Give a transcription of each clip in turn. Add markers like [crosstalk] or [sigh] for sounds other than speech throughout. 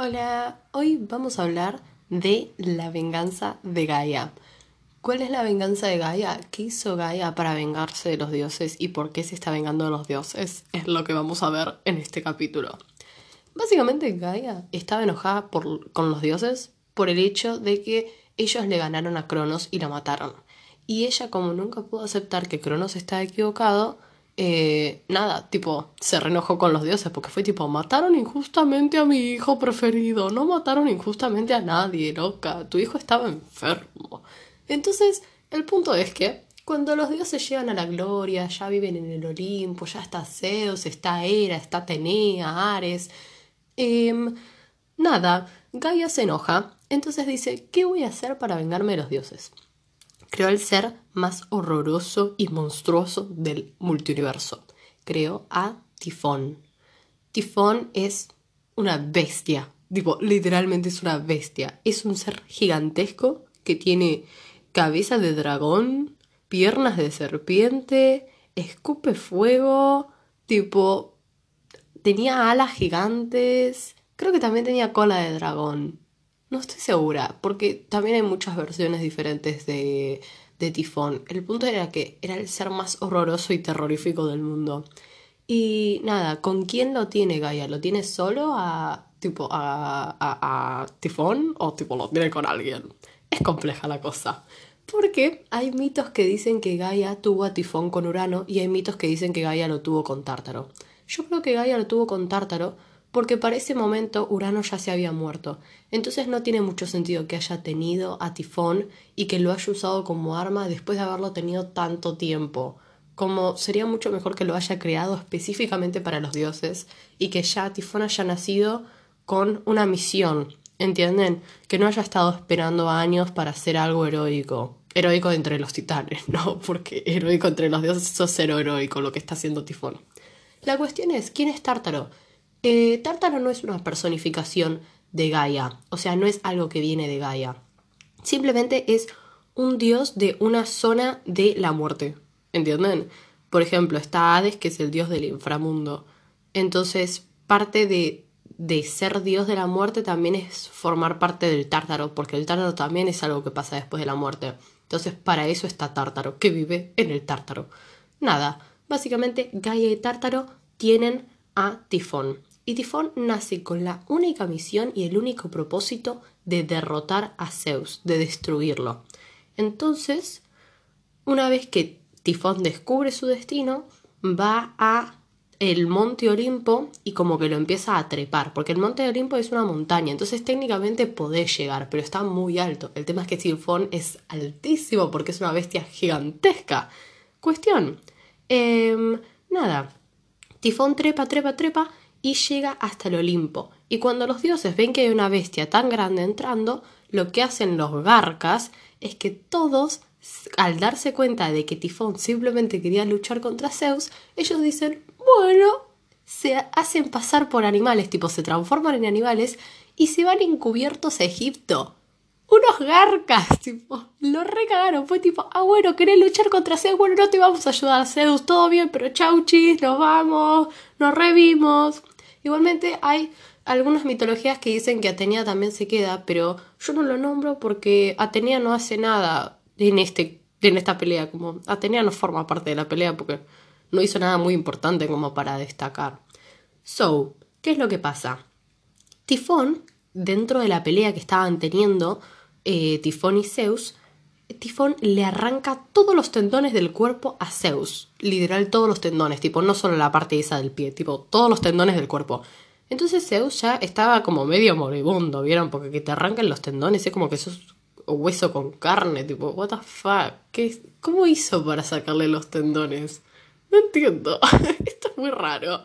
Hola, hoy vamos a hablar de la venganza de Gaia. ¿Cuál es la venganza de Gaia? ¿Qué hizo Gaia para vengarse de los dioses y por qué se está vengando de los dioses? Es lo que vamos a ver en este capítulo. Básicamente Gaia estaba enojada con los dioses por el hecho de que ellos le ganaron a Cronos y la mataron. Y ella como nunca pudo aceptar que Cronos estaba equivocado, eh, nada, tipo, se reenojó con los dioses porque fue tipo, mataron injustamente a mi hijo preferido, no mataron injustamente a nadie, loca, tu hijo estaba enfermo. Entonces, el punto es que cuando los dioses llegan a la gloria, ya viven en el Olimpo, ya está Zeus, está Hera, está Atenea, Ares, em, nada, Gaia se enoja, entonces dice, ¿qué voy a hacer para vengarme de los dioses? Creó el ser más horroroso y monstruoso del multiuniverso. Creó a Tifón. Tifón es una bestia. Tipo, literalmente es una bestia. Es un ser gigantesco que tiene cabeza de dragón, piernas de serpiente, escupe fuego, tipo, tenía alas gigantes, creo que también tenía cola de dragón. No estoy segura, porque también hay muchas versiones diferentes de, de Tifón. El punto era que era el ser más horroroso y terrorífico del mundo. Y nada, ¿con quién lo tiene Gaia? ¿Lo tiene solo a tipo a, a, a Tifón o tipo lo tiene con alguien? Es compleja la cosa. Porque hay mitos que dicen que Gaia tuvo a Tifón con Urano y hay mitos que dicen que Gaia lo tuvo con Tártaro. Yo creo que Gaia lo tuvo con Tártaro porque para ese momento Urano ya se había muerto. Entonces no tiene mucho sentido que haya tenido a Tifón y que lo haya usado como arma después de haberlo tenido tanto tiempo. Como sería mucho mejor que lo haya creado específicamente para los dioses y que ya Tifón haya nacido con una misión, ¿entienden? Que no haya estado esperando años para hacer algo heroico. Heroico entre los titanes, [laughs] ¿no? Porque heroico entre los dioses eso es cero heroico lo que está haciendo Tifón. La cuestión es, ¿quién es Tártaro? Eh, Tártaro no es una personificación de Gaia, o sea, no es algo que viene de Gaia. Simplemente es un dios de una zona de la muerte, ¿entienden? Por ejemplo, está Hades, que es el dios del inframundo. Entonces, parte de, de ser dios de la muerte también es formar parte del Tártaro, porque el Tártaro también es algo que pasa después de la muerte. Entonces, para eso está Tártaro, que vive en el Tártaro. Nada, básicamente Gaia y Tártaro tienen a Tifón y Tifón nace con la única misión y el único propósito de derrotar a Zeus, de destruirlo. Entonces, una vez que Tifón descubre su destino, va a el monte Olimpo y como que lo empieza a trepar, porque el monte Olimpo es una montaña, entonces técnicamente podés llegar, pero está muy alto. El tema es que Tifón es altísimo porque es una bestia gigantesca. Cuestión. Eh, nada. Tifón trepa, trepa, trepa y llega hasta el Olimpo. Y cuando los dioses ven que hay una bestia tan grande entrando, lo que hacen los garcas es que todos, al darse cuenta de que Tifón simplemente quería luchar contra Zeus, ellos dicen, bueno, se hacen pasar por animales, tipo se transforman en animales y se van encubiertos a Egipto. Unos garcas, tipo, lo recagaron. Fue tipo, ah, bueno, querés luchar contra Zeus, bueno, no te vamos a ayudar, Zeus, todo bien, pero chauchis, nos vamos, nos revimos. Igualmente hay algunas mitologías que dicen que Atenea también se queda, pero yo no lo nombro porque Atenea no hace nada en, este, en esta pelea. Como Atenea no forma parte de la pelea porque no hizo nada muy importante como para destacar. So, ¿qué es lo que pasa? Tifón, dentro de la pelea que estaban teniendo eh, Tifón y Zeus, Tifón le arranca todos los tendones del cuerpo a Zeus. Literal, todos los tendones, tipo, no solo la parte esa del pie, tipo, todos los tendones del cuerpo. Entonces Zeus ya estaba como medio moribundo, ¿vieron? Porque que te arrancan los tendones es como que sos hueso con carne, tipo, what the fuck, ¿Qué, ¿cómo hizo para sacarle los tendones? No entiendo, [laughs] esto es muy raro.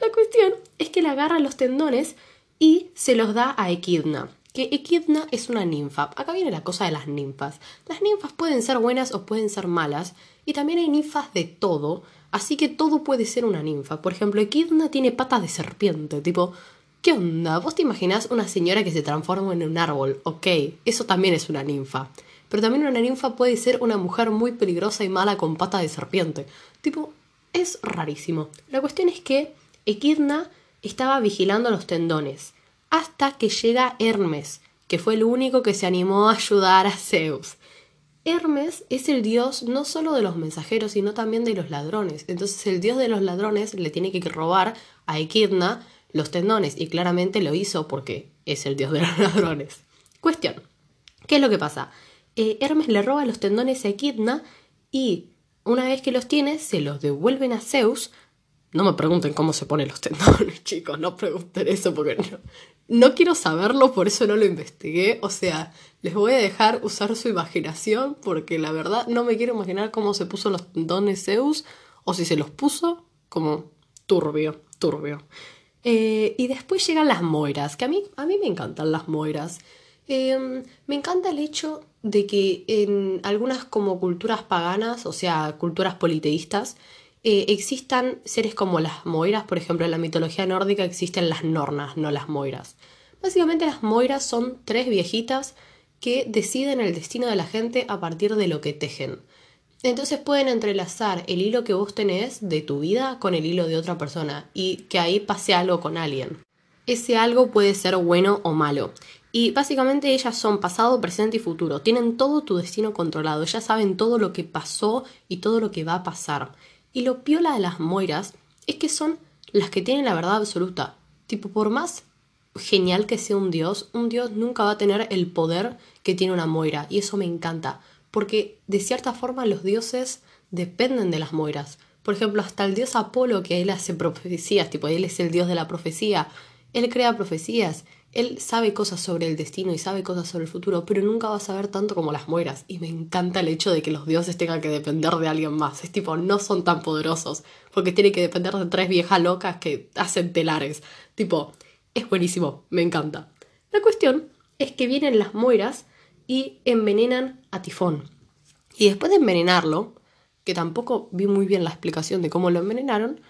La cuestión es que le agarra los tendones y se los da a Equidna que Equidna es una ninfa. Acá viene la cosa de las ninfas. Las ninfas pueden ser buenas o pueden ser malas, y también hay ninfas de todo, así que todo puede ser una ninfa. Por ejemplo, Equidna tiene patas de serpiente, tipo, ¿qué onda? ¿Vos te imaginás una señora que se transforma en un árbol? Ok, eso también es una ninfa. Pero también una ninfa puede ser una mujer muy peligrosa y mala con patas de serpiente. Tipo, es rarísimo. La cuestión es que Equidna estaba vigilando los tendones hasta que llega Hermes, que fue el único que se animó a ayudar a Zeus. Hermes es el dios no solo de los mensajeros, sino también de los ladrones. Entonces el dios de los ladrones le tiene que robar a Equidna los tendones y claramente lo hizo porque es el dios de los [laughs] ladrones. Cuestión. ¿Qué es lo que pasa? Eh, Hermes le roba los tendones a Equidna y una vez que los tiene se los devuelven a Zeus. No me pregunten cómo se ponen los tendones, [laughs] chicos, no pregunten eso porque no, quiero saberlo, por eso no lo investigué. O sea, les voy a dejar usar su imaginación porque la verdad no me quiero imaginar cómo se puso los tendones Zeus o si se los puso como turbio, turbio. Eh, y después llegan las moiras, que a mí, a mí me encantan las moiras. Em, me encanta el hecho de que en algunas como culturas paganas, o sea, culturas politeístas, eh, existan seres como las moiras, por ejemplo, en la mitología nórdica existen las nornas, no las moiras. Básicamente las moiras son tres viejitas que deciden el destino de la gente a partir de lo que tejen. Entonces pueden entrelazar el hilo que vos tenés de tu vida con el hilo de otra persona y que ahí pase algo con alguien. Ese algo puede ser bueno o malo. Y básicamente ellas son pasado, presente y futuro. Tienen todo tu destino controlado. Ya saben todo lo que pasó y todo lo que va a pasar. Y lo piola de las moiras es que son las que tienen la verdad absoluta. Tipo, por más genial que sea un dios, un dios nunca va a tener el poder que tiene una moira. Y eso me encanta. Porque de cierta forma los dioses dependen de las moiras. Por ejemplo, hasta el dios Apolo, que él hace profecías, tipo, él es el dios de la profecía. Él crea profecías él sabe cosas sobre el destino y sabe cosas sobre el futuro, pero nunca va a saber tanto como las mueras. Y me encanta el hecho de que los dioses tengan que depender de alguien más. Es tipo, no son tan poderosos, porque tienen que depender de tres viejas locas que hacen telares. Tipo, es buenísimo, me encanta. La cuestión es que vienen las mueras y envenenan a Tifón. Y después de envenenarlo, que tampoco vi muy bien la explicación de cómo lo envenenaron,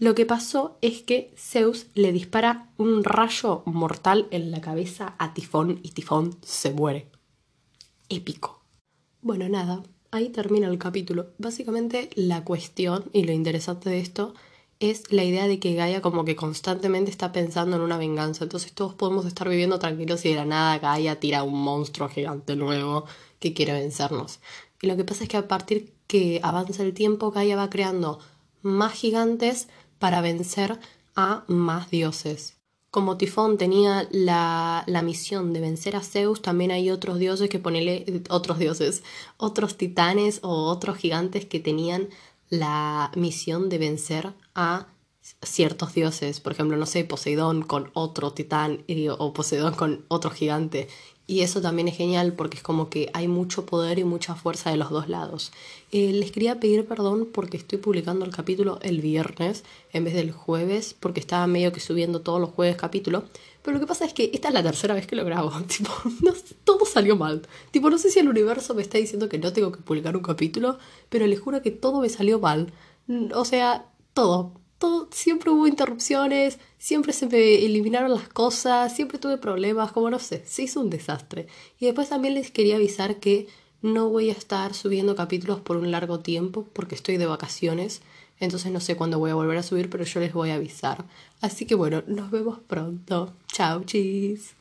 lo que pasó es que Zeus le dispara un rayo mortal en la cabeza a Tifón y Tifón se muere. Épico. Bueno, nada, ahí termina el capítulo. Básicamente la cuestión y lo interesante de esto es la idea de que Gaia como que constantemente está pensando en una venganza. Entonces todos podemos estar viviendo tranquilos y de la nada Gaia tira un monstruo gigante nuevo que quiere vencernos. Y lo que pasa es que a partir que avanza el tiempo, Gaia va creando más gigantes para vencer a más dioses. Como Tifón tenía la, la, misión de vencer a Zeus, también hay otros dioses que ponele, otros dioses, otros titanes o otros gigantes que tenían la misión de vencer a ciertos dioses. Por ejemplo, no sé, Poseidón con otro titán o Poseidón con otro gigante. Y eso también es genial porque es como que hay mucho poder y mucha fuerza de los dos lados. Eh, les quería pedir perdón porque estoy publicando el capítulo el viernes en vez del jueves, porque estaba medio que subiendo todos los jueves capítulo. Pero lo que pasa es que esta es la tercera vez que lo grabo. [laughs] Tipo, todo salió mal. Tipo, no sé si el universo me está diciendo que no tengo que publicar un capítulo, pero les juro que todo me salió mal. O sea, todo siempre hubo interrupciones, siempre se me eliminaron las cosas, siempre tuve problemas, como no sé, se hizo un desastre. Y después también les quería avisar que no voy a estar subiendo capítulos por un largo tiempo porque estoy de vacaciones, entonces no sé cuándo voy a volver a subir, pero yo les voy a avisar. Así que bueno, nos vemos pronto. Chao, chis.